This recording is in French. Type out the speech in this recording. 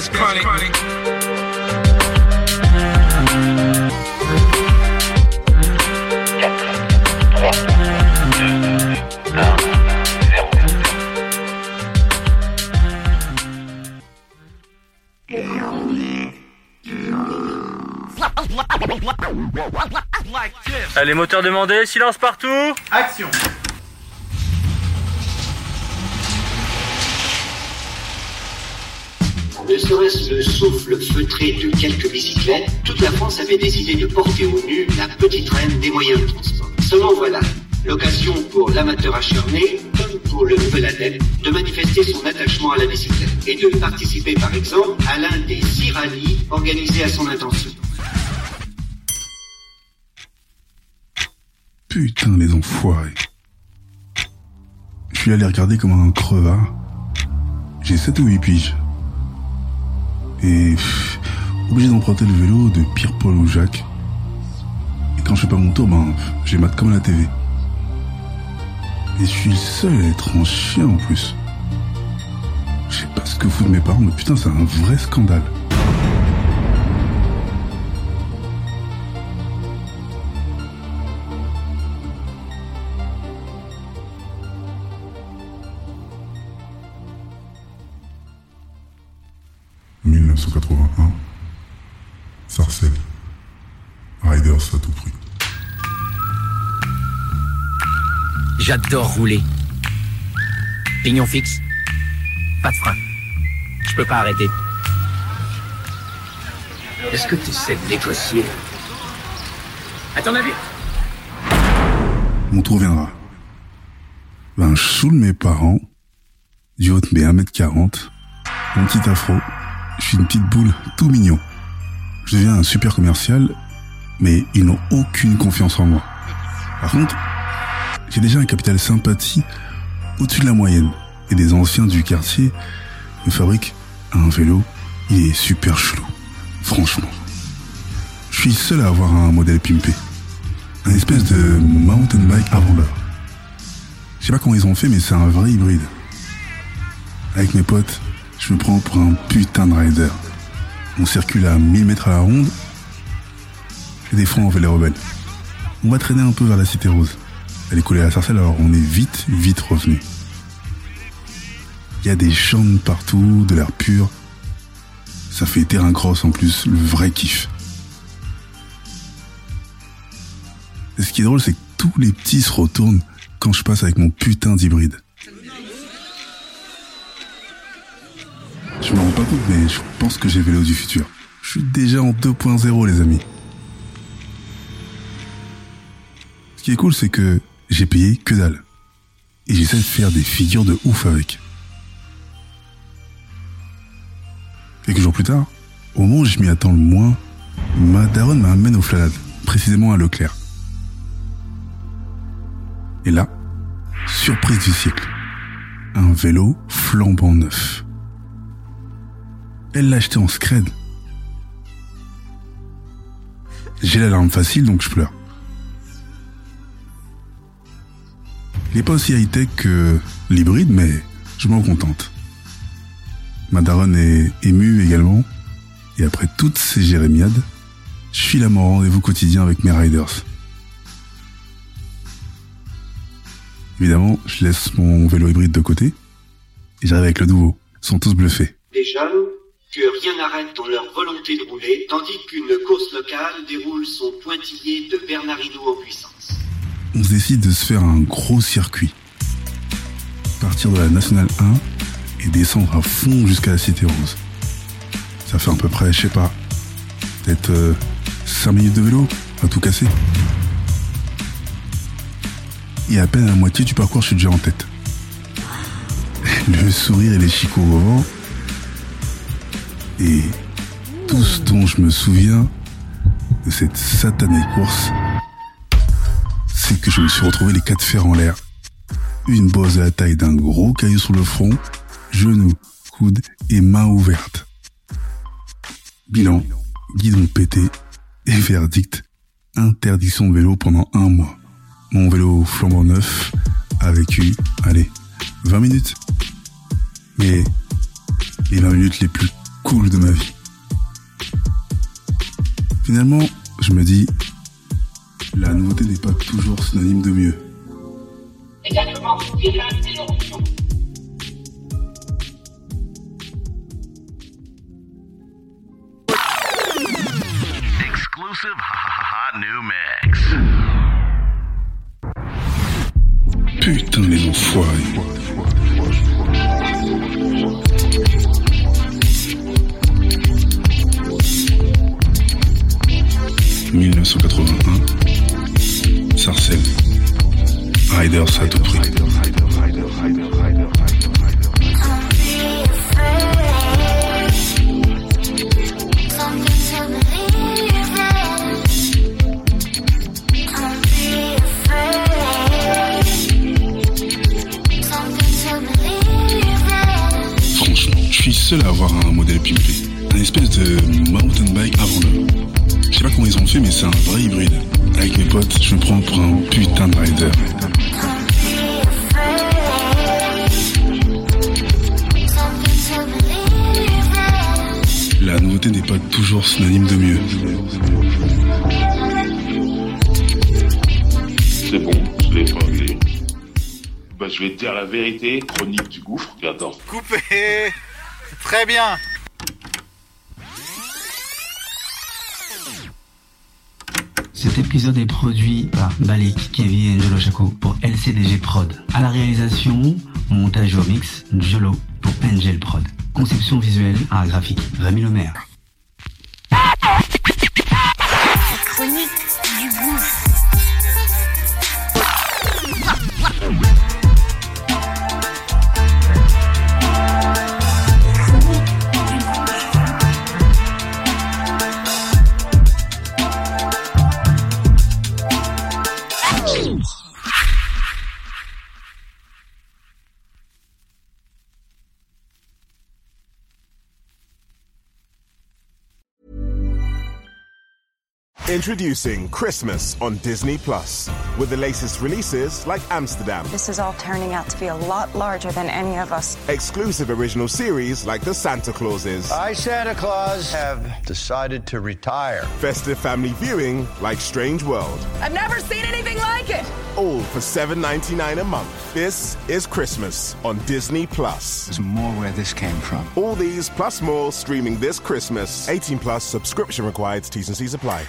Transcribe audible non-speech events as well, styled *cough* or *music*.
That's chronic. Allez, moteur demandé, silence partout Action Ne serait-ce le souffle feutré de quelques bicyclettes, toute la France avait décidé de porter au nu la petite reine des moyens de transport. Seulement voilà, l'occasion pour l'amateur acharné, comme pour le nouvel adepte, de manifester son attachement à la bicyclette et de participer par exemple à l'un des six rallyes organisés à son intention. Putain, les enfoirés. Je suis allé regarder comme un crevard. J'ai 7 ou 8 piges. Et obligé d'emprunter le vélo de Pierre-Paul ou Jacques. Et quand je fais pas mon tour, ben, j'ai mate comme à la TV. Et je suis le seul à être en chien en plus. Je sais pas ce que foutent mes parents, mais putain, c'est un vrai scandale. « 1981, Sarcelles, Riders à tout prix. J'adore rouler. Pignon fixe, pas de frein. Je peux pas arrêter. Est-ce que tu sais négocier? À ton avis? Mon tour viendra. Ben, je saoule mes parents. Du haut de mes 1m40. Mon petit afro. Je suis une petite boule tout mignon. Je deviens un super commercial, mais ils n'ont aucune confiance en moi. Par contre, j'ai déjà un capital sympathie au-dessus de la moyenne. Et des anciens du quartier me fabriquent un vélo. Il est super chelou. Franchement. Je suis seul à avoir un modèle pimpé. Un espèce de mountain bike avant l'heure. Je sais pas comment ils ont fait, mais c'est un vrai hybride. Avec mes potes, je me prends pour un putain de rider. On circule à 1000 mètres à la ronde. J'ai des freins en vélo rebelle. On va traîner un peu vers la cité rose. Elle est collée à la sarcelle, alors on est vite, vite revenu. Il y a des champs partout, de l'air pur. Ça fait terrain cross en plus, le vrai kiff. Et ce qui est drôle, c'est que tous les petits se retournent quand je passe avec mon putain d'hybride. Mais je pense que j'ai vélo du futur. Je suis déjà en 2.0, les amis. Ce qui est cool, c'est que j'ai payé que dalle. Et j'essaie de faire des figures de ouf avec. Quelques jours plus tard, au moment où je m'y attends le moins, ma daronne m'amène au flalade, précisément à Leclerc. Et là, surprise du siècle. Un vélo flambant neuf. Elle l'a acheté en scred. J'ai l'alarme facile, donc je pleure. Il n'est pas aussi high-tech que l'hybride, mais je m'en contente. Ma daronne est émue également, et après toutes ces jérémiades, je suis à mon rendez-vous quotidien avec mes riders. Évidemment, je laisse mon vélo hybride de côté, et j'arrive avec le nouveau. Ils sont tous bluffés. Jeunes que rien n'arrête dans leur volonté de rouler, tandis qu'une course locale déroule son pointillé de Bernardino en puissance. on décide de se faire un gros circuit. Partir de la Nationale 1 et descendre à fond jusqu'à la Cité Rose. Ça fait à peu près, je sais pas, peut-être 5 minutes de vélo à tout casser. Et à peine à la moitié du parcours, je suis déjà en tête. *laughs* Le sourire et les chicots au vent. Et tout ce dont je me souviens de cette satanée course, c'est que je me suis retrouvé les quatre fers en l'air. Une bosse à la taille d'un gros caillou sur le front, genoux, coudes et mains ouvertes. Bilan, guidon pété et verdict, interdiction de vélo pendant un mois. Mon vélo flambant neuf a vécu, allez, 20 minutes. Mais les 20 minutes les plus cool de ma vie. Finalement, je me dis, la nouveauté n'est pas toujours synonyme de mieux. Exclusive hot new mix. Putain les enfoirés. 1981, Sarcelles, Riders à tout prix. Franchement, je suis seul à avoir un modèle pimpé. Un espèce de mountain bike avant l'heure. Je sais pas comment ils ont fait, mais c'est un vrai hybride. Avec mes potes, je me prends pour un putain de rider. La nouveauté n'est pas toujours synonyme de mieux. C'est bon, je l'ai épinglé. Bah, je vais te dire la vérité, chronique du gouffre. Et attends, Coupé Très bien Cet épisode est produit par Balik, Kevin et Angelo Chaco pour LCDG Prod. À la réalisation, montage au mix, Jolo pour Angel Prod. Conception visuelle, art graphique, Rémi Lemaire. Introducing Christmas on Disney Plus with the latest releases like Amsterdam, This is all turning out to be a lot larger than any of us. exclusive original series like The Santa Clauses, I, Santa Claus, have decided to retire. festive family viewing like Strange World, I've never seen anything like it! all for $7.99 a month. This is Christmas on Disney Plus. There's more where this came from. All these plus more streaming this Christmas. 18 plus subscription required. T's and C's apply.